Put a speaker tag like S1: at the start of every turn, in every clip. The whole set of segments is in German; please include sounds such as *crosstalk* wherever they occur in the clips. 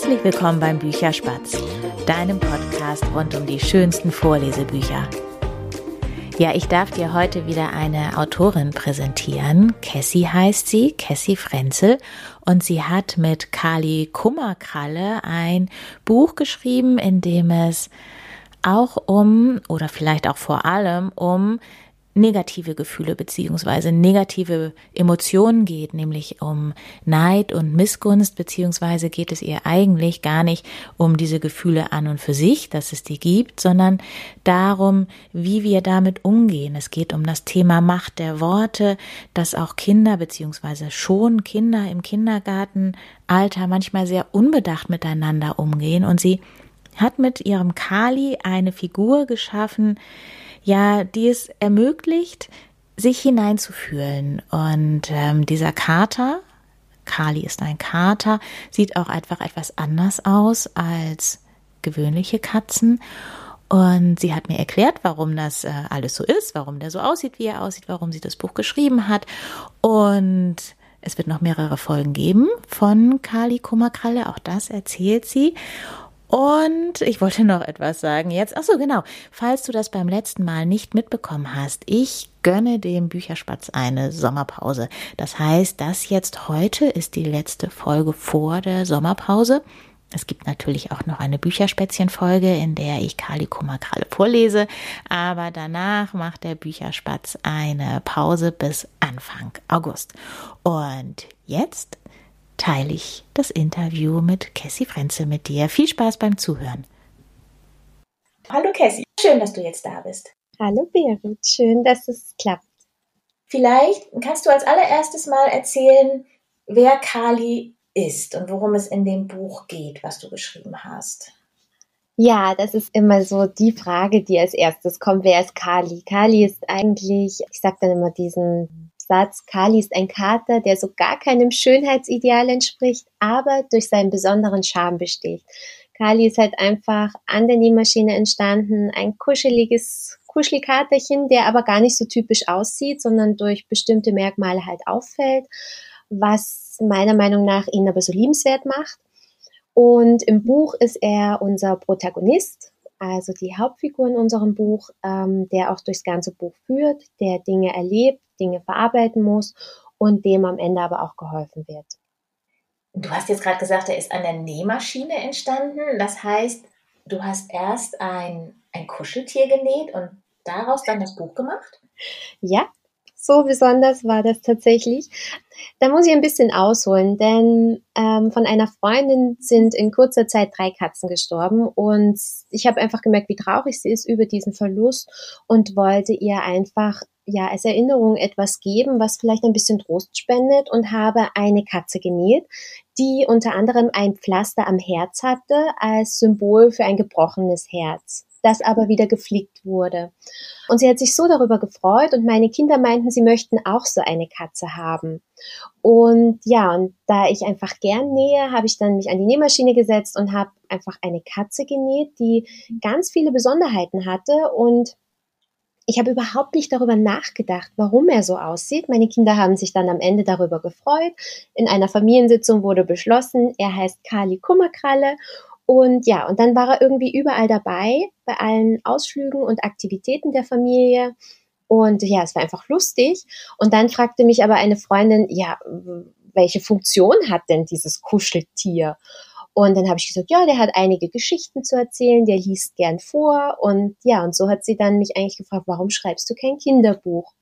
S1: Herzlich willkommen beim Bücherspatz, deinem Podcast rund um die schönsten Vorlesebücher. Ja, ich darf dir heute wieder eine Autorin präsentieren. Cassie heißt sie, Cassie Frenzel. Und sie hat mit Kali Kummerkralle ein Buch geschrieben, in dem es auch um oder vielleicht auch vor allem um negative Gefühle beziehungsweise negative Emotionen geht, nämlich um Neid und Missgunst, beziehungsweise geht es ihr eigentlich gar nicht um diese Gefühle an und für sich, dass es die gibt, sondern darum, wie wir damit umgehen. Es geht um das Thema Macht der Worte, dass auch Kinder beziehungsweise schon Kinder im Kindergartenalter manchmal sehr unbedacht miteinander umgehen und sie hat mit ihrem Kali eine Figur geschaffen, ja, die es ermöglicht, sich hineinzufühlen. Und ähm, dieser Kater, Kali ist ein Kater, sieht auch einfach etwas anders aus als gewöhnliche Katzen. Und sie hat mir erklärt, warum das äh, alles so ist, warum der so aussieht, wie er aussieht, warum sie das Buch geschrieben hat. Und es wird noch mehrere Folgen geben von Kali Kummerkralle, auch das erzählt sie. Und ich wollte noch etwas sagen jetzt. Ach so, genau. Falls du das beim letzten Mal nicht mitbekommen hast, ich gönne dem Bücherspatz eine Sommerpause. Das heißt, das jetzt heute ist die letzte Folge vor der Sommerpause. Es gibt natürlich auch noch eine Bücherspätzchen-Folge, in der ich Kali Kummerkralle vorlese, aber danach macht der Bücherspatz eine Pause bis Anfang August. Und jetzt teile ich das Interview mit Cassie Frenzel mit dir. Viel Spaß beim Zuhören.
S2: Hallo Cassie, schön, dass du jetzt da bist.
S3: Hallo Berit, schön, dass es klappt.
S2: Vielleicht kannst du als allererstes mal erzählen, wer Kali ist und worum es in dem Buch geht, was du geschrieben hast.
S3: Ja, das ist immer so die Frage, die als erstes kommt. Wer ist Kali? Kali ist eigentlich, ich sage dann immer diesen Satz, Kali ist ein Kater, der so gar keinem Schönheitsideal entspricht, aber durch seinen besonderen Charme besteht. Kali ist halt einfach an der Nähmaschine entstanden, ein kuscheliges Kuschelkaterchen, der aber gar nicht so typisch aussieht, sondern durch bestimmte Merkmale halt auffällt, was meiner Meinung nach ihn aber so liebenswert macht. Und im Buch ist er unser Protagonist, also die Hauptfigur in unserem Buch, ähm, der auch durchs ganze Buch führt, der Dinge erlebt, Dinge verarbeiten muss und dem am Ende aber auch geholfen wird.
S2: Du hast jetzt gerade gesagt, er ist an der Nähmaschine entstanden. Das heißt, du hast erst ein, ein Kuscheltier genäht und daraus dann das Buch gemacht?
S3: Ja, so besonders war das tatsächlich. Da muss ich ein bisschen ausholen, denn ähm, von einer Freundin sind in kurzer Zeit drei Katzen gestorben und ich habe einfach gemerkt, wie traurig sie ist über diesen Verlust und wollte ihr einfach ja als Erinnerung etwas geben, was vielleicht ein bisschen Trost spendet und habe eine Katze genäht, die unter anderem ein Pflaster am Herz hatte als Symbol für ein gebrochenes Herz das aber wieder geflickt wurde. Und sie hat sich so darüber gefreut und meine Kinder meinten, sie möchten auch so eine Katze haben. Und ja, und da ich einfach gern nähe, habe ich dann mich an die Nähmaschine gesetzt und habe einfach eine Katze genäht, die ganz viele Besonderheiten hatte und ich habe überhaupt nicht darüber nachgedacht, warum er so aussieht. Meine Kinder haben sich dann am Ende darüber gefreut. In einer Familiensitzung wurde beschlossen, er heißt Kali Kummerkralle und ja, und dann war er irgendwie überall dabei, bei allen Ausflügen und Aktivitäten der Familie. Und ja, es war einfach lustig. Und dann fragte mich aber eine Freundin, ja, welche Funktion hat denn dieses Kuscheltier? Und dann habe ich gesagt, ja, der hat einige Geschichten zu erzählen, der liest gern vor. Und ja, und so hat sie dann mich eigentlich gefragt, warum schreibst du kein Kinderbuch?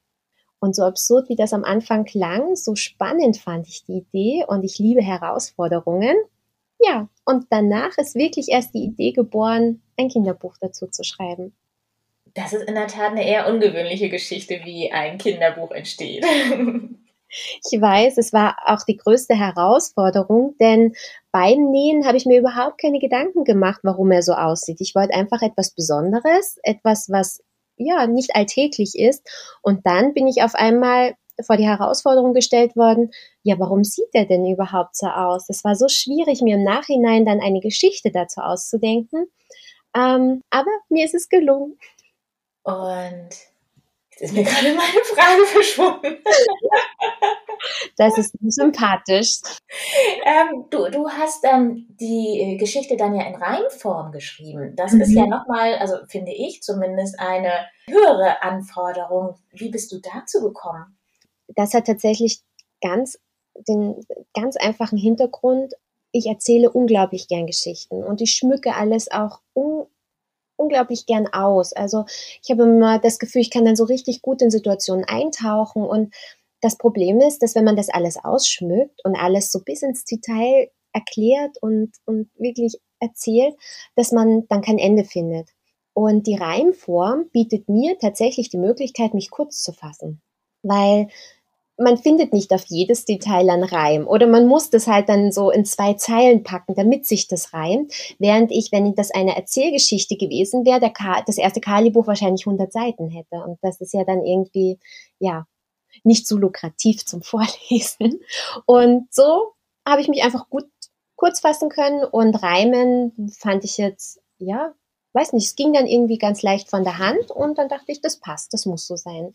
S3: Und so absurd wie das am Anfang klang, so spannend fand ich die Idee und ich liebe Herausforderungen. Ja, und danach ist wirklich erst die Idee geboren, ein Kinderbuch dazu zu schreiben.
S2: Das ist in der Tat eine eher ungewöhnliche Geschichte, wie ein Kinderbuch entsteht. *laughs*
S3: Ich weiß, es war auch die größte Herausforderung, denn beim Nähen habe ich mir überhaupt keine Gedanken gemacht, warum er so aussieht. Ich wollte einfach etwas Besonderes, etwas, was ja nicht alltäglich ist. Und dann bin ich auf einmal vor die Herausforderung gestellt worden, ja, warum sieht er denn überhaupt so aus? Es war so schwierig, mir im Nachhinein dann eine Geschichte dazu auszudenken. Ähm, aber mir ist es gelungen.
S2: Und
S1: Jetzt ist mir gerade meine Frage verschwunden. *laughs*
S3: Das ist sympathisch.
S1: Ähm, du, du hast ähm, die äh, Geschichte dann ja in Reimform geschrieben. Das mhm. ist ja nochmal, also finde ich zumindest, eine höhere Anforderung. Wie bist du dazu gekommen?
S3: Das hat tatsächlich ganz den ganz einfachen Hintergrund. Ich erzähle unglaublich gern Geschichten und ich schmücke alles auch un unglaublich gern aus. Also ich habe immer das Gefühl, ich kann dann so richtig gut in Situationen eintauchen und das Problem ist, dass wenn man das alles ausschmückt und alles so bis ins Detail erklärt und, und wirklich erzählt, dass man dann kein Ende findet. Und die Reimform bietet mir tatsächlich die Möglichkeit, mich kurz zu fassen. Weil man findet nicht auf jedes Detail ein Reim oder man muss das halt dann so in zwei Zeilen packen, damit sich das reimt. Während ich, wenn das eine Erzählgeschichte gewesen wäre, das erste Kali-Buch wahrscheinlich 100 Seiten hätte. Und das ist ja dann irgendwie, ja, nicht so lukrativ zum *laughs* Vorlesen. Und so habe ich mich einfach gut kurz fassen können und Reimen fand ich jetzt, ja, weiß nicht, es ging dann irgendwie ganz leicht von der Hand und dann dachte ich, das passt, das muss so sein.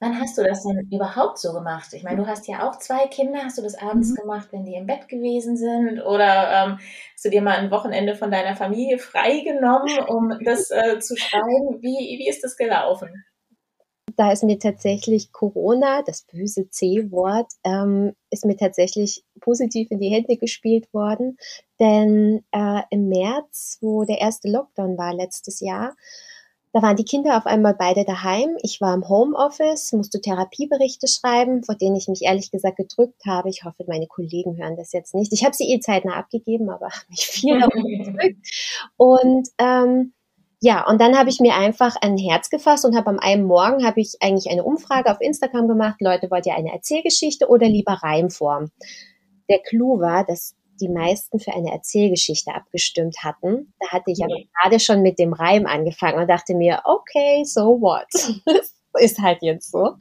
S1: Wann hast du das denn überhaupt so gemacht? Ich meine, du hast ja auch zwei Kinder. Hast du das abends mhm. gemacht, wenn die im Bett gewesen sind? Oder ähm, hast du dir mal ein Wochenende von deiner Familie *laughs* freigenommen, um das äh, zu schreiben? Wie, wie ist das gelaufen?
S3: da ist mir tatsächlich Corona, das böse C-Wort, ähm, ist mir tatsächlich positiv in die Hände gespielt worden. Denn äh, im März, wo der erste Lockdown war letztes Jahr, da waren die Kinder auf einmal beide daheim. Ich war im Homeoffice, musste Therapieberichte schreiben, vor denen ich mich ehrlich gesagt gedrückt habe. Ich hoffe, meine Kollegen hören das jetzt nicht. Ich habe sie eh zeitnah abgegeben, aber *laughs* mich viel gedrückt. Und ähm, ja, und dann habe ich mir einfach ein Herz gefasst und habe am einen Morgen habe ich eigentlich eine Umfrage auf Instagram gemacht. Leute, wollt ihr eine Erzählgeschichte oder lieber Reimform? Der Clou war, dass die meisten für eine Erzählgeschichte abgestimmt hatten. Da hatte ich aber gerade schon mit dem Reim angefangen und dachte mir, okay, so what? *laughs* ist halt jetzt so.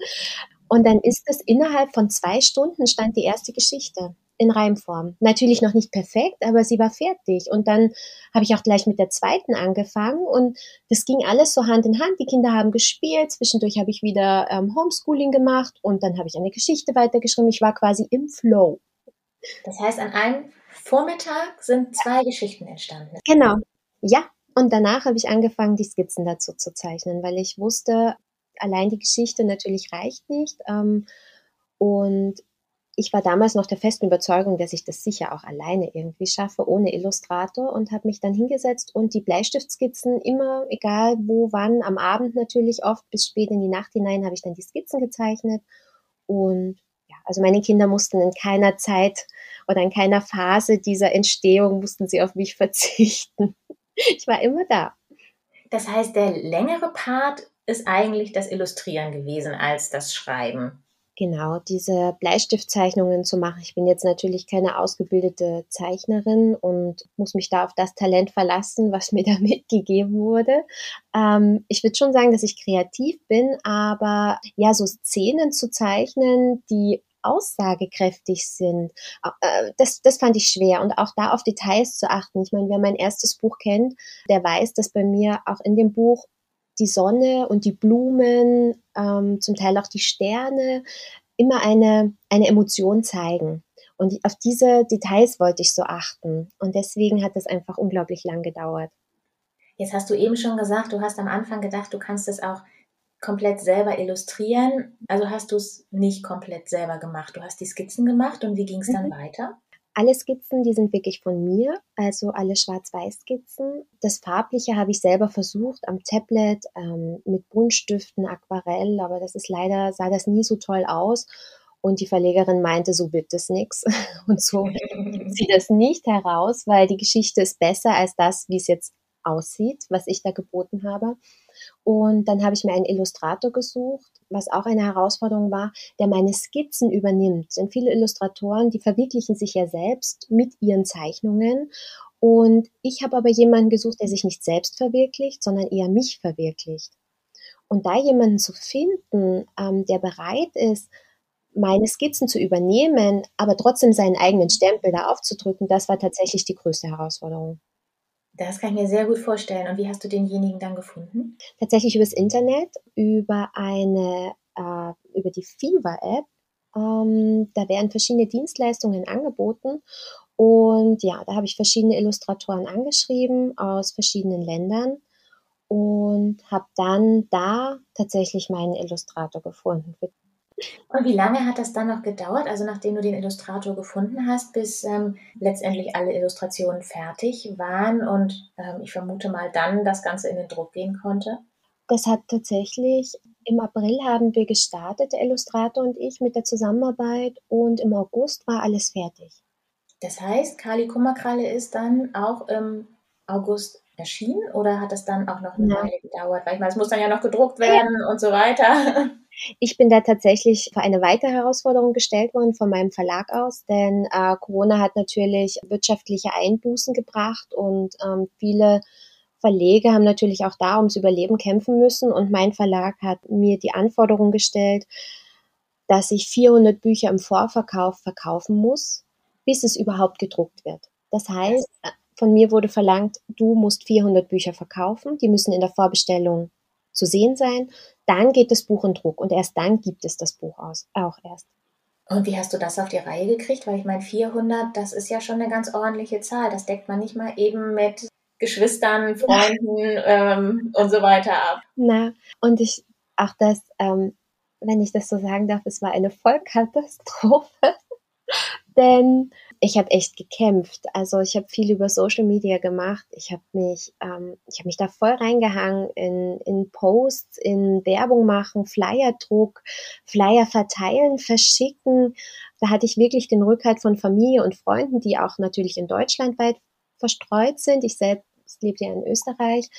S3: Und dann ist es innerhalb von zwei Stunden stand die erste Geschichte in Reimform. Natürlich noch nicht perfekt, aber sie war fertig. Und dann habe ich auch gleich mit der zweiten angefangen und das ging alles so Hand in Hand. Die Kinder haben gespielt, zwischendurch habe ich wieder ähm, Homeschooling gemacht und dann habe ich eine Geschichte weitergeschrieben. Ich war quasi im Flow.
S1: Das heißt, an einem Vormittag sind zwei Geschichten entstanden.
S3: Genau, ja. Und danach habe ich angefangen, die Skizzen dazu zu zeichnen, weil ich wusste, allein die Geschichte natürlich reicht nicht. Ähm, und ich war damals noch der festen Überzeugung, dass ich das sicher auch alleine irgendwie schaffe, ohne Illustrator und habe mich dann hingesetzt und die Bleistiftskizzen immer, egal wo, wann, am Abend natürlich oft bis spät in die Nacht hinein, habe ich dann die Skizzen gezeichnet und ja, also meine Kinder mussten in keiner Zeit oder in keiner Phase dieser Entstehung mussten sie auf mich *laughs* verzichten. Ich war immer da.
S1: Das heißt, der längere Part ist eigentlich das Illustrieren gewesen als das Schreiben.
S3: Genau, diese Bleistiftzeichnungen zu machen. Ich bin jetzt natürlich keine ausgebildete Zeichnerin und muss mich da auf das Talent verlassen, was mir *laughs* da mitgegeben wurde. Ähm, ich würde schon sagen, dass ich kreativ bin, aber ja, so Szenen zu zeichnen, die aussagekräftig sind, äh, das, das fand ich schwer. Und auch da auf Details zu achten. Ich meine, wer mein erstes Buch kennt, der weiß, dass bei mir auch in dem Buch die Sonne und die Blumen, ähm, zum Teil auch die Sterne, immer eine, eine Emotion zeigen. Und auf diese Details wollte ich so achten. Und deswegen hat es einfach unglaublich lang gedauert.
S1: Jetzt hast du eben schon gesagt, du hast am Anfang gedacht, du kannst es auch komplett selber illustrieren. Also hast du es nicht komplett selber gemacht. Du hast die Skizzen gemacht und wie ging es dann mhm. weiter?
S3: Alle Skizzen, die sind wirklich von mir, also alle Schwarz-Weiß-Skizzen. Das Farbliche habe ich selber versucht am Tablet ähm, mit Buntstiften, Aquarell, aber das ist leider, sah das nie so toll aus. Und die Verlegerin meinte, so wird das nichts. *laughs* Und so *laughs* gibt sie das nicht heraus, weil die Geschichte ist besser als das, wie es jetzt aussieht, was ich da geboten habe. Und dann habe ich mir einen Illustrator gesucht, was auch eine Herausforderung war, der meine Skizzen übernimmt. Denn viele Illustratoren, die verwirklichen sich ja selbst mit ihren Zeichnungen. Und ich habe aber jemanden gesucht, der sich nicht selbst verwirklicht, sondern eher mich verwirklicht. Und da jemanden zu finden, ähm, der bereit ist, meine Skizzen zu übernehmen, aber trotzdem seinen eigenen Stempel da aufzudrücken, das war tatsächlich die größte Herausforderung.
S1: Das kann ich mir sehr gut vorstellen. Und wie hast du denjenigen dann gefunden?
S3: Tatsächlich übers Internet, über eine, äh, über die Fever-App. Ähm, da werden verschiedene Dienstleistungen angeboten. Und ja, da habe ich verschiedene Illustratoren angeschrieben aus verschiedenen Ländern und habe dann da tatsächlich meinen Illustrator gefunden.
S1: Und wie lange hat das dann noch gedauert, also nachdem du den Illustrator gefunden hast, bis ähm, letztendlich alle Illustrationen fertig waren und ähm, ich vermute mal dann das Ganze in den Druck gehen konnte?
S3: Das hat tatsächlich im April haben wir gestartet, der Illustrator und ich, mit der Zusammenarbeit und im August war alles fertig.
S1: Das heißt, Kali Kummerkralle ist dann auch im August erschienen oder hat es dann auch noch eine Nein. Weile gedauert? Weil ich meine, es muss dann ja noch gedruckt werden ja. und so weiter.
S3: Ich bin da tatsächlich vor eine weitere Herausforderung gestellt worden von meinem Verlag aus, denn äh, Corona hat natürlich wirtschaftliche Einbußen gebracht und ähm, viele Verleger haben natürlich auch da ums Überleben kämpfen müssen und mein Verlag hat mir die Anforderung gestellt, dass ich 400 Bücher im Vorverkauf verkaufen muss, bis es überhaupt gedruckt wird. Das heißt, von mir wurde verlangt, du musst 400 Bücher verkaufen, die müssen in der Vorbestellung zu sehen sein, dann geht das Buch in Druck und erst dann gibt es das Buch aus, auch erst.
S1: Und wie hast du das auf die Reihe gekriegt? Weil ich meine, 400, das ist ja schon eine ganz ordentliche Zahl. Das deckt man nicht mal eben mit Geschwistern, Freunden *laughs* ähm, und so weiter ab.
S3: Na, und ich, auch das, ähm, wenn ich das so sagen darf, es war eine Vollkatastrophe. *laughs* Denn ich habe echt gekämpft. Also ich habe viel über Social Media gemacht. Ich habe mich, ähm, ich habe mich da voll reingehangen in, in Posts, in Werbung machen, Flyerdruck, Flyer verteilen, verschicken. Da hatte ich wirklich den Rückhalt von Familie und Freunden, die auch natürlich in Deutschland weit verstreut sind. Ich selbst lebe ja in Österreich.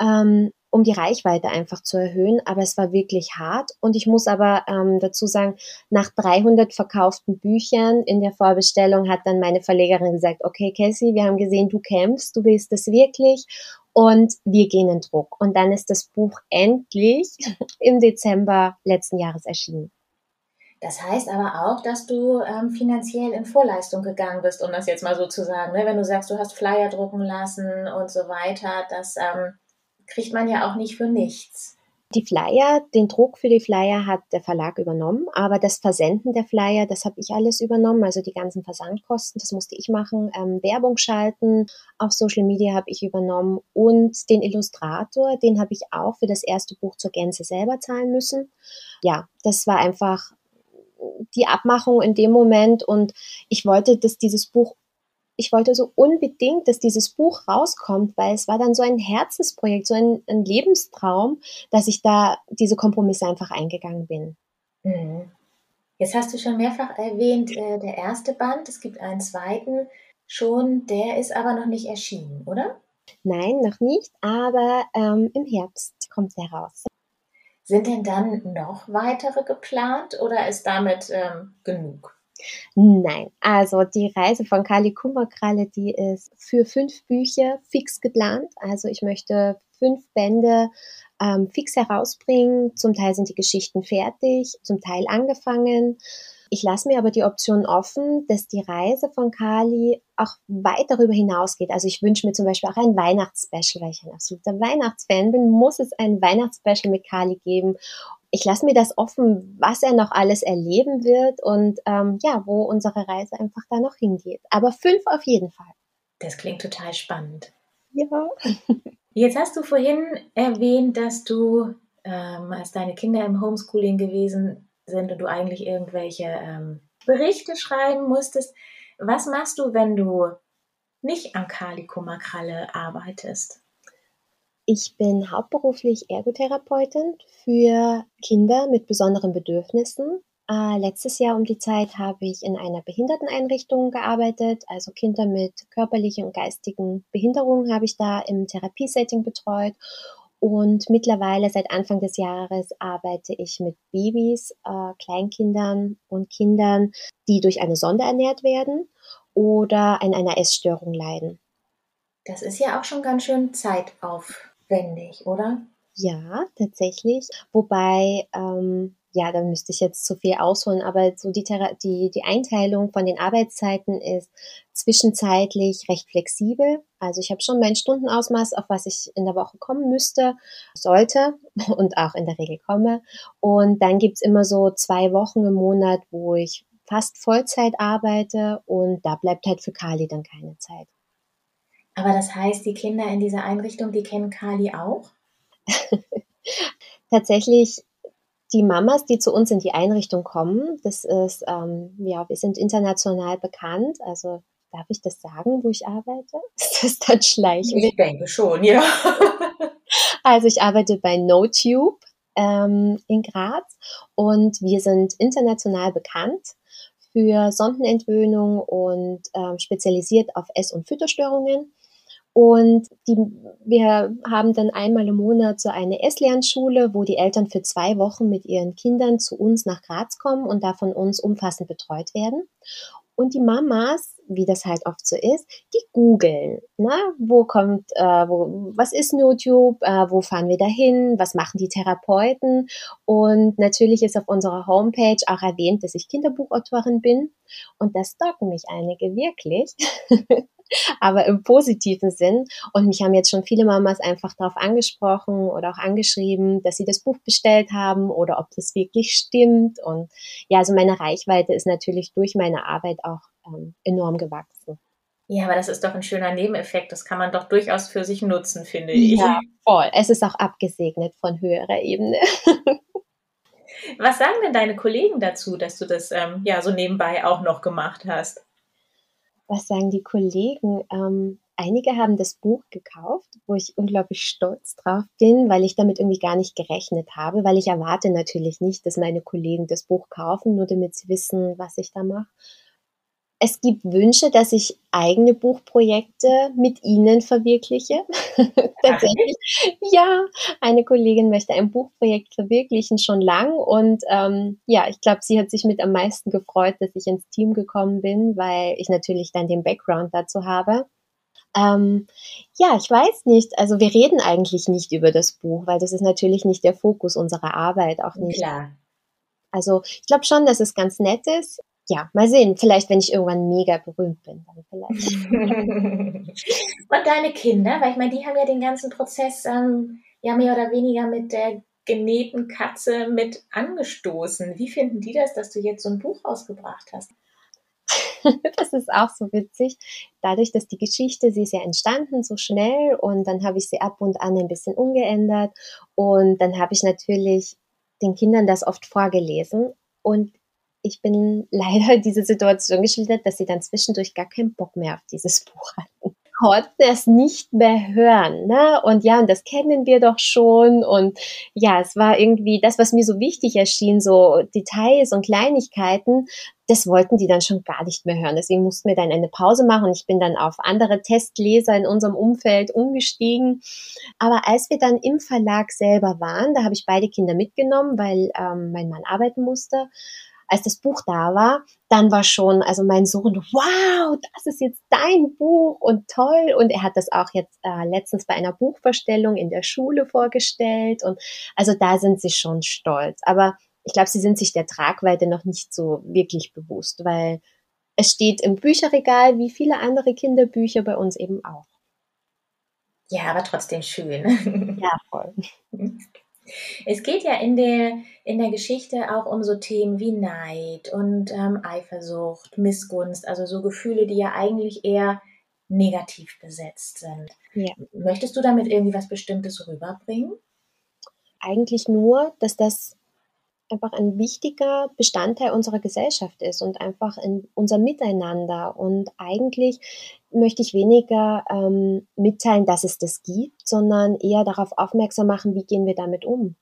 S3: Ähm, um die Reichweite einfach zu erhöhen. Aber es war wirklich hart. Und ich muss aber ähm, dazu sagen, nach 300 verkauften Büchern in der Vorbestellung hat dann meine Verlegerin gesagt, okay, Cassie, wir haben gesehen, du kämpfst, du willst es wirklich und wir gehen in Druck. Und dann ist das Buch endlich *laughs* im Dezember letzten Jahres erschienen.
S1: Das heißt aber auch, dass du ähm, finanziell in Vorleistung gegangen bist, um das jetzt mal so zu sagen. Ne? Wenn du sagst, du hast Flyer drucken lassen und so weiter, das ähm, kriegt man ja auch nicht für nichts.
S3: Die Flyer, den Druck für die Flyer hat der Verlag übernommen, aber das Versenden der Flyer, das habe ich alles übernommen, also die ganzen Versandkosten, das musste ich machen, ähm, Werbung schalten, auf Social Media habe ich übernommen und den Illustrator, den habe ich auch für das erste Buch zur Gänze selber zahlen müssen. Ja, das war einfach die Abmachung in dem Moment und ich wollte, dass dieses Buch ich wollte so unbedingt, dass dieses Buch rauskommt, weil es war dann so ein Herzensprojekt, so ein, ein Lebenstraum, dass ich da diese Kompromisse einfach eingegangen bin.
S1: Mhm. Jetzt hast du schon mehrfach erwähnt, äh, der erste Band, es gibt einen zweiten schon, der ist aber noch nicht erschienen, oder?
S3: Nein, noch nicht, aber ähm, im Herbst kommt der raus.
S1: Sind denn dann noch weitere geplant oder ist damit ähm, genug?
S3: Nein, also die Reise von Kali Kummerkralle, die ist für fünf Bücher fix geplant. Also ich möchte fünf Bände ähm, fix herausbringen. Zum Teil sind die Geschichten fertig, zum Teil angefangen. Ich lasse mir aber die Option offen, dass die Reise von Kali auch weit darüber hinausgeht. Also ich wünsche mir zum Beispiel auch ein Weihnachtsspecial, weil ich ein absoluter Weihnachtsfan bin, muss es ein Weihnachtsspecial mit Kali geben ich lasse mir das offen, was er noch alles erleben wird und ähm, ja, wo unsere Reise einfach da noch hingeht. Aber fünf auf jeden Fall.
S1: Das klingt total spannend.
S3: Ja. *laughs*
S1: Jetzt hast du vorhin erwähnt, dass du, ähm, als deine Kinder im Homeschooling gewesen sind und du eigentlich irgendwelche ähm, Berichte schreiben musstest. Was machst du, wenn du nicht am Kali-Kummerkralle arbeitest?
S3: Ich bin hauptberuflich Ergotherapeutin für Kinder mit besonderen Bedürfnissen. Äh, letztes Jahr um die Zeit habe ich in einer Behinderteneinrichtung gearbeitet, also Kinder mit körperlichen und geistigen Behinderungen habe ich da im Therapiesetting betreut. Und mittlerweile seit Anfang des Jahres arbeite ich mit Babys, äh, Kleinkindern und Kindern, die durch eine Sonde ernährt werden oder an einer Essstörung leiden.
S1: Das ist ja auch schon ganz schön zeitauf, aufwendig, oder?
S3: Ja, tatsächlich. Wobei ähm, ja, da müsste ich jetzt zu viel ausholen, aber so die, die, die Einteilung von den Arbeitszeiten ist zwischenzeitlich recht flexibel. Also ich habe schon mein Stundenausmaß, auf was ich in der Woche kommen müsste, sollte *laughs* und auch in der Regel komme. Und dann gibt's immer so zwei Wochen im Monat, wo ich fast Vollzeit arbeite und da bleibt halt für Kali dann keine Zeit.
S1: Aber das heißt, die Kinder in dieser Einrichtung, die kennen Kali auch? *laughs*
S3: Tatsächlich die Mamas, die zu uns in die Einrichtung kommen, das ist, ähm, ja, wir sind international bekannt. Also darf ich das sagen, wo ich arbeite? *laughs* Ist das dann schleichen?
S1: Ich denke schon, ja. *laughs*
S3: also ich arbeite bei NoTube ähm, in Graz und wir sind international bekannt für Sondenentwöhnung und ähm, spezialisiert auf Ess- und Fütterstörungen. Und die, wir haben dann einmal im Monat so eine Esslernschule, wo die Eltern für zwei Wochen mit ihren Kindern zu uns nach Graz kommen und da von uns umfassend betreut werden. Und die Mamas, wie das halt oft so ist, die googeln, ne? wo kommt, äh, wo, was ist YouTube, äh, wo fahren wir dahin, was machen die Therapeuten. Und natürlich ist auf unserer Homepage auch erwähnt, dass ich Kinderbuchautorin bin. Und das docken mich einige wirklich. *laughs* aber im positiven Sinn. Und mich haben jetzt schon viele Mamas einfach darauf angesprochen oder auch angeschrieben, dass sie das Buch bestellt haben oder ob das wirklich stimmt. Und ja, also meine Reichweite ist natürlich durch meine Arbeit auch ähm, enorm gewachsen.
S1: Ja, aber das ist doch ein schöner Nebeneffekt. Das kann man doch durchaus für sich nutzen, finde ich.
S3: Ja, voll. Es ist auch abgesegnet von höherer Ebene. *laughs*
S1: Was sagen denn deine Kollegen dazu, dass du das ähm, ja so nebenbei auch noch gemacht hast?
S3: Was sagen die Kollegen? Ähm, einige haben das Buch gekauft, wo ich unglaublich stolz drauf bin, weil ich damit irgendwie gar nicht gerechnet habe, weil ich erwarte natürlich nicht, dass meine Kollegen das Buch kaufen, nur damit sie wissen, was ich da mache es gibt Wünsche, dass ich eigene Buchprojekte mit Ihnen verwirkliche. *laughs* Tatsächlich. Ja, eine Kollegin möchte ein Buchprojekt verwirklichen schon lang und ähm, ja, ich glaube, sie hat sich mit am meisten gefreut, dass ich ins Team gekommen bin, weil ich natürlich dann den Background dazu habe. Ähm, ja, ich weiß nicht. Also wir reden eigentlich nicht über das Buch, weil das ist natürlich nicht der Fokus unserer Arbeit, auch nicht.
S1: Klar.
S3: Also ich glaube schon, dass es ganz nett ist ja, mal sehen. Vielleicht, wenn ich irgendwann mega berühmt bin, dann vielleicht. *laughs*
S1: Und deine Kinder, weil ich meine, die haben ja den ganzen Prozess ähm, ja mehr oder weniger mit der genähten Katze mit angestoßen. Wie finden die das, dass du jetzt so ein Buch ausgebracht hast? *laughs*
S3: das ist auch so witzig. Dadurch, dass die Geschichte, sie ist ja entstanden so schnell und dann habe ich sie ab und an ein bisschen umgeändert und dann habe ich natürlich den Kindern das oft vorgelesen und ich bin leider *laughs* diese Situation geschildert, dass sie dann zwischendurch gar keinen Bock mehr auf dieses *laughs* Buch hatten. Konnten es nicht mehr hören, ne? Und ja, und das kennen wir doch schon. Und ja, es war irgendwie das, was mir so wichtig erschien, so Details und Kleinigkeiten, das wollten die dann schon gar nicht mehr hören. Deswegen mussten wir dann eine Pause machen. Ich bin dann auf andere Testleser in unserem Umfeld umgestiegen. Aber als wir dann im Verlag selber waren, da habe ich beide Kinder mitgenommen, weil ähm, mein Mann arbeiten musste als das Buch da war, dann war schon, also mein Sohn, wow, das ist jetzt dein Buch und toll. Und er hat das auch jetzt äh, letztens bei einer Buchverstellung in der Schule vorgestellt. Und also da sind sie schon stolz. Aber ich glaube, sie sind sich der Tragweite noch nicht so wirklich bewusst, weil es steht im Bücherregal wie viele andere Kinderbücher bei uns eben auch.
S1: Ja, aber trotzdem schön.
S3: Ja, voll. *laughs*
S1: Es geht ja in der, in der Geschichte auch um so Themen wie Neid und ähm, Eifersucht, Missgunst, also so Gefühle, die ja eigentlich eher negativ besetzt sind. Ja. Möchtest du damit irgendwie was Bestimmtes rüberbringen?
S3: Eigentlich nur, dass das einfach ein wichtiger Bestandteil unserer Gesellschaft ist und einfach in unser Miteinander. Und eigentlich möchte ich weniger ähm, mitteilen, dass es das gibt, sondern eher darauf aufmerksam machen, wie gehen wir damit um.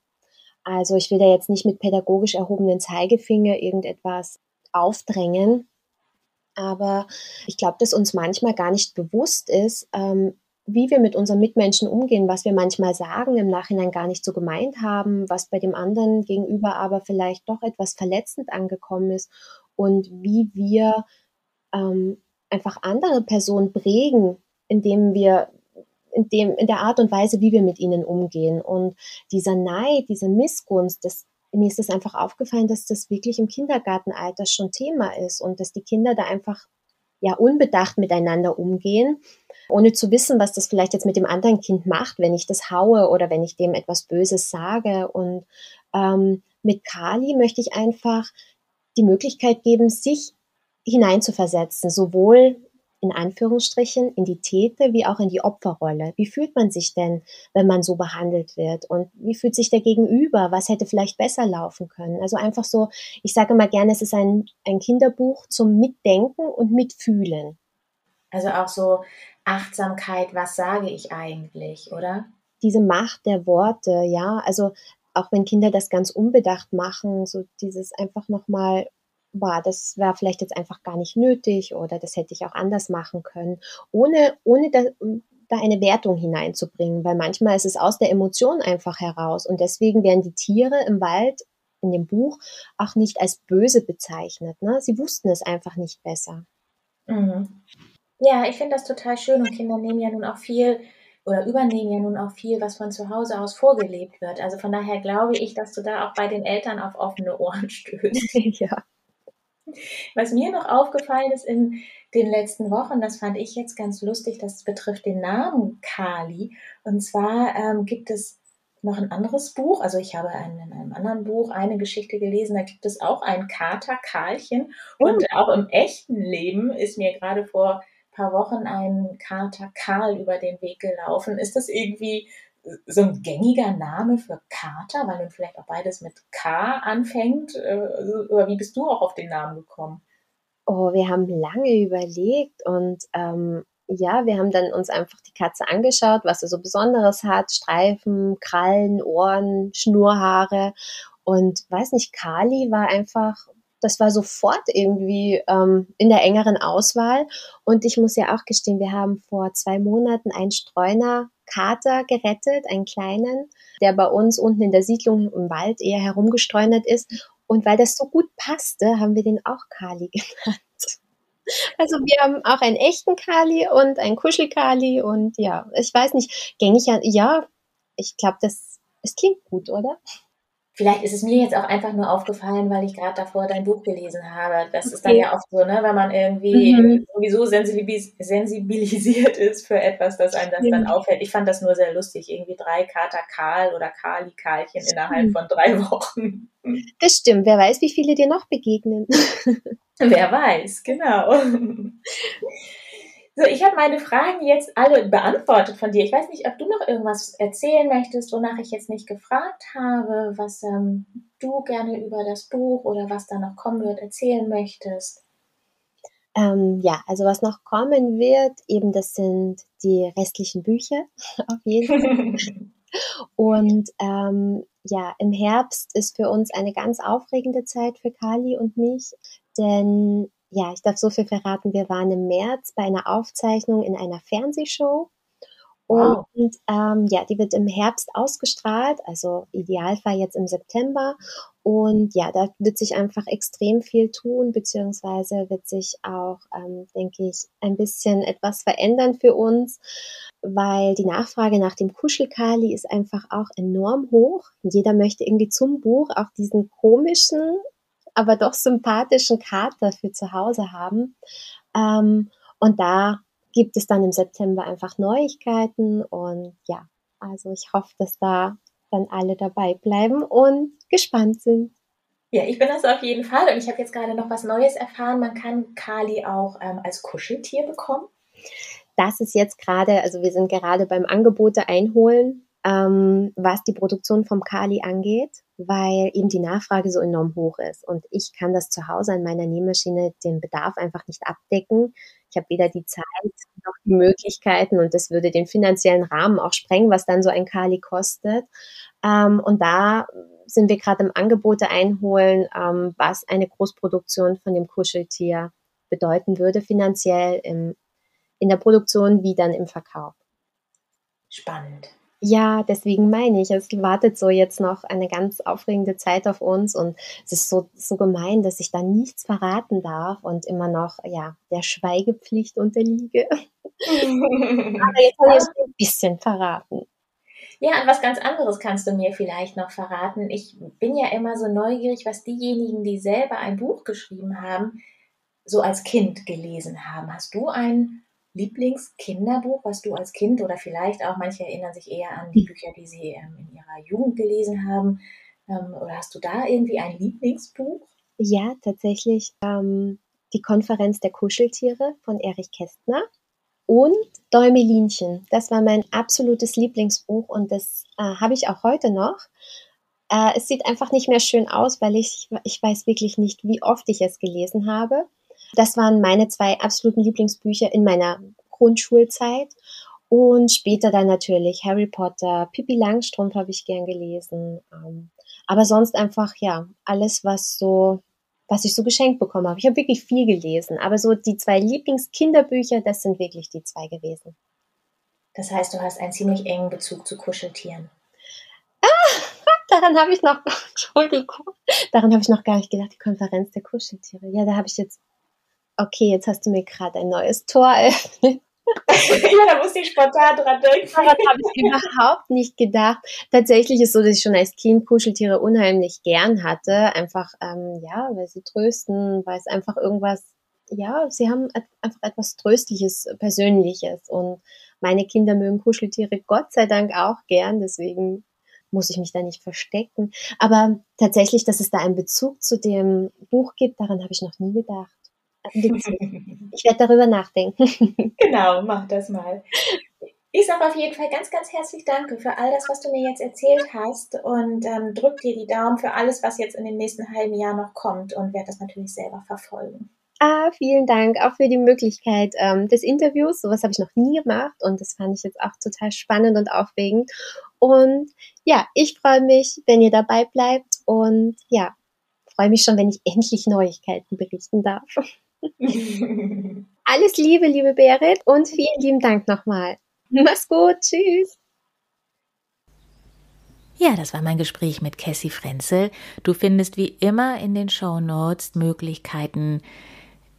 S3: Also ich will da jetzt nicht mit pädagogisch erhobenen Zeigefinger irgendetwas aufdrängen, aber ich glaube, dass uns manchmal gar nicht bewusst ist, ähm, wie wir mit unseren Mitmenschen umgehen, was wir manchmal sagen, im Nachhinein gar nicht so gemeint haben, was bei dem anderen gegenüber aber vielleicht doch etwas verletzend angekommen ist und wie wir ähm, einfach andere Personen prägen, indem wir in, dem, in der Art und Weise, wie wir mit ihnen umgehen. Und dieser Neid, diese Missgunst, das mir ist es einfach aufgefallen, dass das wirklich im Kindergartenalter schon Thema ist und dass die Kinder da einfach ja unbedacht miteinander umgehen, ohne zu wissen, was das vielleicht jetzt mit dem anderen Kind macht, wenn ich das haue oder wenn ich dem etwas Böses sage. Und ähm, mit Kali möchte ich einfach die Möglichkeit geben, sich hineinzuversetzen, sowohl in Anführungsstrichen in die Täter wie auch in die Opferrolle. Wie fühlt man sich denn, wenn man so behandelt wird? Und wie fühlt sich der Gegenüber? Was hätte vielleicht besser laufen können? Also einfach so, ich sage mal gerne, es ist ein, ein Kinderbuch zum Mitdenken und Mitfühlen.
S1: Also auch so Achtsamkeit, was sage ich eigentlich, oder?
S3: Diese Macht der Worte, ja. Also auch wenn Kinder das ganz unbedacht machen, so dieses einfach nochmal boah, das war vielleicht jetzt einfach gar nicht nötig oder das hätte ich auch anders machen können, ohne, ohne da, da eine Wertung hineinzubringen, weil manchmal ist es aus der Emotion einfach heraus und deswegen werden die Tiere im Wald in dem Buch auch nicht als böse bezeichnet. Ne? Sie wussten es einfach nicht besser.
S1: Mhm. Ja, ich finde das total schön und Kinder nehmen ja nun auch viel oder übernehmen ja nun auch viel, was von zu Hause aus vorgelebt wird. Also von daher glaube ich, dass du da auch bei den Eltern auf offene Ohren *laughs* stößt. *laughs*
S3: ja.
S1: Was mir noch aufgefallen ist in den letzten Wochen, das fand ich jetzt ganz lustig, das betrifft den Namen Kali. Und zwar ähm, gibt es noch ein anderes Buch, also ich habe ein, in einem anderen Buch eine Geschichte gelesen, da gibt es auch ein Kater Karlchen. Und oh. auch im echten Leben ist mir gerade vor ein paar Wochen ein Kater Karl über den Weg gelaufen. Ist das irgendwie so ein gängiger Name für Kater, weil nun vielleicht auch beides mit K anfängt? Äh, oder wie bist du auch auf den Namen gekommen?
S3: Oh, wir haben lange überlegt und ähm, ja, wir haben dann uns einfach die Katze angeschaut, was sie so Besonderes hat. Streifen, Krallen, Ohren, Schnurhaare. Und weiß nicht, Kali war einfach das war sofort irgendwie ähm, in der engeren Auswahl. Und ich muss ja auch gestehen, wir haben vor zwei Monaten einen Streuner Kater gerettet, einen kleinen, der bei uns unten in der Siedlung im Wald eher herumgestreunert ist. Und weil das so gut passte, haben wir den auch Kali *laughs* genannt. Also wir haben auch einen echten Kali und einen Kuschelkali und ja, ich weiß nicht, gängig ja, ja, ich glaube, das, es klingt gut, oder?
S1: Vielleicht ist es mir jetzt auch einfach nur aufgefallen, weil ich gerade davor dein Buch gelesen habe. Das ist dann ja oft so, ne, wenn man irgendwie mhm. sowieso sensibilisiert ist für etwas, dass einem das mhm. dann auffällt. Ich fand das nur sehr lustig. Irgendwie drei Kater Karl oder Kali Karlchen innerhalb von drei *laughs* Wochen.
S3: Das stimmt. Wer weiß, wie viele dir noch begegnen.
S1: Wer weiß, genau. *laughs* So, ich habe meine Fragen jetzt alle beantwortet von dir. Ich weiß nicht, ob du noch irgendwas erzählen möchtest, wonach ich jetzt nicht gefragt habe, was ähm, du gerne über das Buch oder was da noch kommen wird erzählen möchtest.
S3: Ähm, ja, also was noch kommen wird, eben das sind die restlichen Bücher *laughs* auf jeden Fall. *laughs* Und ähm, ja, im Herbst ist für uns eine ganz aufregende Zeit für Kali und mich, denn ja, ich darf so viel verraten. Wir waren im März bei einer Aufzeichnung in einer Fernsehshow. Wow. Und ähm, ja, die wird im Herbst ausgestrahlt, also Idealfall jetzt im September. Und ja, da wird sich einfach extrem viel tun, beziehungsweise wird sich auch, ähm, denke ich, ein bisschen etwas verändern für uns, weil die Nachfrage nach dem Kuschelkali ist einfach auch enorm hoch. Jeder möchte irgendwie zum Buch auch diesen komischen, aber doch sympathischen Kater für zu Hause haben. Ähm, und da gibt es dann im September einfach Neuigkeiten und ja, also ich hoffe, dass da dann alle dabei bleiben und gespannt sind.
S1: Ja, ich bin das auf jeden Fall und ich habe jetzt gerade noch was Neues erfahren. Man kann Kali auch ähm, als Kuscheltier bekommen.
S3: Das ist jetzt gerade, also wir sind gerade beim Angebote einholen ähm, was die Produktion vom Kali angeht, weil eben die Nachfrage so enorm hoch ist. Und ich kann das zu Hause an meiner Nähmaschine den Bedarf einfach nicht abdecken. Ich habe weder die Zeit noch die Möglichkeiten und das würde den finanziellen Rahmen auch sprengen, was dann so ein Kali kostet. Ähm, und da sind wir gerade im Angebote einholen, ähm, was eine Großproduktion von dem Kuscheltier bedeuten würde, finanziell im, in der Produktion wie dann im Verkauf.
S1: Spannend.
S3: Ja, deswegen meine ich, es wartet so jetzt noch eine ganz aufregende Zeit auf uns und es ist so, so gemein, dass ich da nichts verraten darf und immer noch, ja, der Schweigepflicht unterliege. *laughs* Aber jetzt habe ich ein bisschen verraten.
S1: Ja, und was ganz anderes kannst du mir vielleicht noch verraten. Ich bin ja immer so neugierig, was diejenigen, die selber ein Buch geschrieben haben, so als Kind gelesen haben. Hast du ein Lieblingskinderbuch, was du als Kind oder vielleicht auch manche erinnern sich eher an die Bücher, die sie ähm, in ihrer Jugend gelesen haben? Ähm, oder hast du da irgendwie ein Lieblingsbuch?
S3: Ja, tatsächlich ähm, die Konferenz der Kuscheltiere von Erich Kästner und Däumelinchen. Das war mein absolutes Lieblingsbuch und das äh, habe ich auch heute noch. Äh, es sieht einfach nicht mehr schön aus, weil ich, ich weiß wirklich nicht, wie oft ich es gelesen habe. Das waren meine zwei absoluten Lieblingsbücher in meiner Grundschulzeit. Und später dann natürlich Harry Potter, Pippi Langstrumpf habe ich gern gelesen. Ähm, aber sonst einfach, ja, alles, was so was ich so geschenkt bekommen habe. Ich habe wirklich viel gelesen, aber so die zwei Lieblingskinderbücher, das sind wirklich die zwei gewesen.
S1: Das heißt, du hast einen ziemlich engen Bezug zu Kuscheltieren.
S3: Ah, *laughs* daran habe ich noch, *laughs* Entschuldigung, daran habe ich noch gar nicht gedacht, die Konferenz der Kuscheltiere. Ja, da habe ich jetzt, okay, jetzt hast du mir gerade ein neues Tor eröffnet. *laughs*
S1: ja, da musste ich spontan dran denken.
S3: Daran habe ich überhaupt nicht gedacht. Tatsächlich ist es so, dass ich schon als Kind Kuscheltiere unheimlich gern hatte. Einfach, ähm, ja, weil sie trösten, weil es einfach irgendwas, ja, sie haben einfach etwas Tröstliches, Persönliches. Und meine Kinder mögen Kuscheltiere Gott sei Dank auch gern. Deswegen muss ich mich da nicht verstecken. Aber tatsächlich, dass es da einen Bezug zu dem Buch gibt, daran habe ich noch nie gedacht. Ich werde darüber nachdenken. *laughs*
S1: Genau, mach das mal. Ich sage auf jeden Fall ganz, ganz herzlich Danke für all das, was du mir jetzt erzählt hast und ähm, drück dir die Daumen für alles, was jetzt in dem nächsten halben Jahr noch kommt und werde das natürlich selber verfolgen.
S3: Ah, vielen Dank auch für die Möglichkeit ähm, des Interviews. Sowas habe ich noch nie gemacht und das fand ich jetzt auch total spannend und aufregend. Und ja, ich freue mich, wenn ihr dabei bleibt und ja, freue mich schon, wenn ich endlich Neuigkeiten berichten darf. *laughs* Alles Liebe, liebe Berit, und vielen lieben Dank nochmal. Mach's gut, tschüss.
S4: Ja, das war mein Gespräch mit Cassie Frenzel. Du findest wie immer in den Show Notes Möglichkeiten,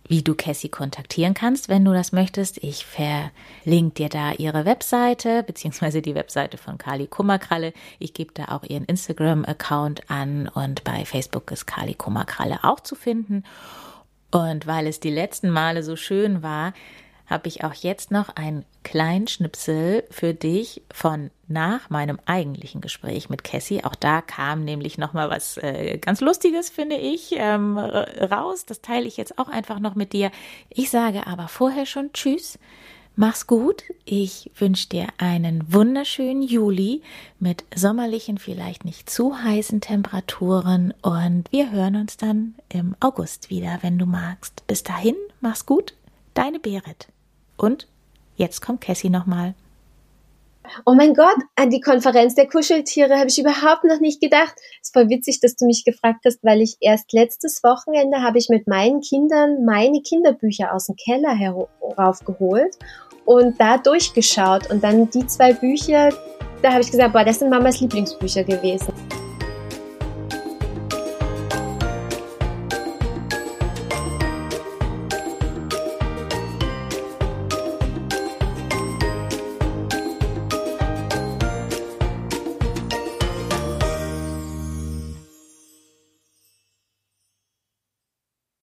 S4: wie du Cassie kontaktieren kannst, wenn du das möchtest. Ich verlinke dir da ihre Webseite, beziehungsweise die Webseite von Kali Kummerkralle. Ich gebe da auch ihren Instagram-Account an und bei Facebook ist Kali Kummerkralle auch zu finden. Und weil es die letzten Male so schön war, habe ich auch jetzt noch einen kleinen Schnipsel für dich von nach meinem eigentlichen Gespräch mit Cassie. Auch da kam nämlich noch mal was äh, ganz Lustiges, finde ich, ähm, raus. Das teile ich jetzt auch einfach noch mit dir. Ich sage aber vorher schon Tschüss. Mach's gut. Ich wünsche dir einen wunderschönen Juli mit sommerlichen, vielleicht nicht zu heißen Temperaturen und wir hören uns dann im August wieder, wenn du magst. Bis dahin, mach's gut. Deine Berit. Und jetzt kommt Cassie nochmal.
S3: Oh mein Gott, an die Konferenz der Kuscheltiere habe ich überhaupt noch nicht gedacht. Es voll witzig, dass du mich gefragt hast, weil ich erst letztes Wochenende habe ich mit meinen Kindern meine Kinderbücher aus dem Keller heraufgeholt und da durchgeschaut. Und dann die zwei Bücher, da habe ich gesagt, boah, das sind Mamas Lieblingsbücher gewesen.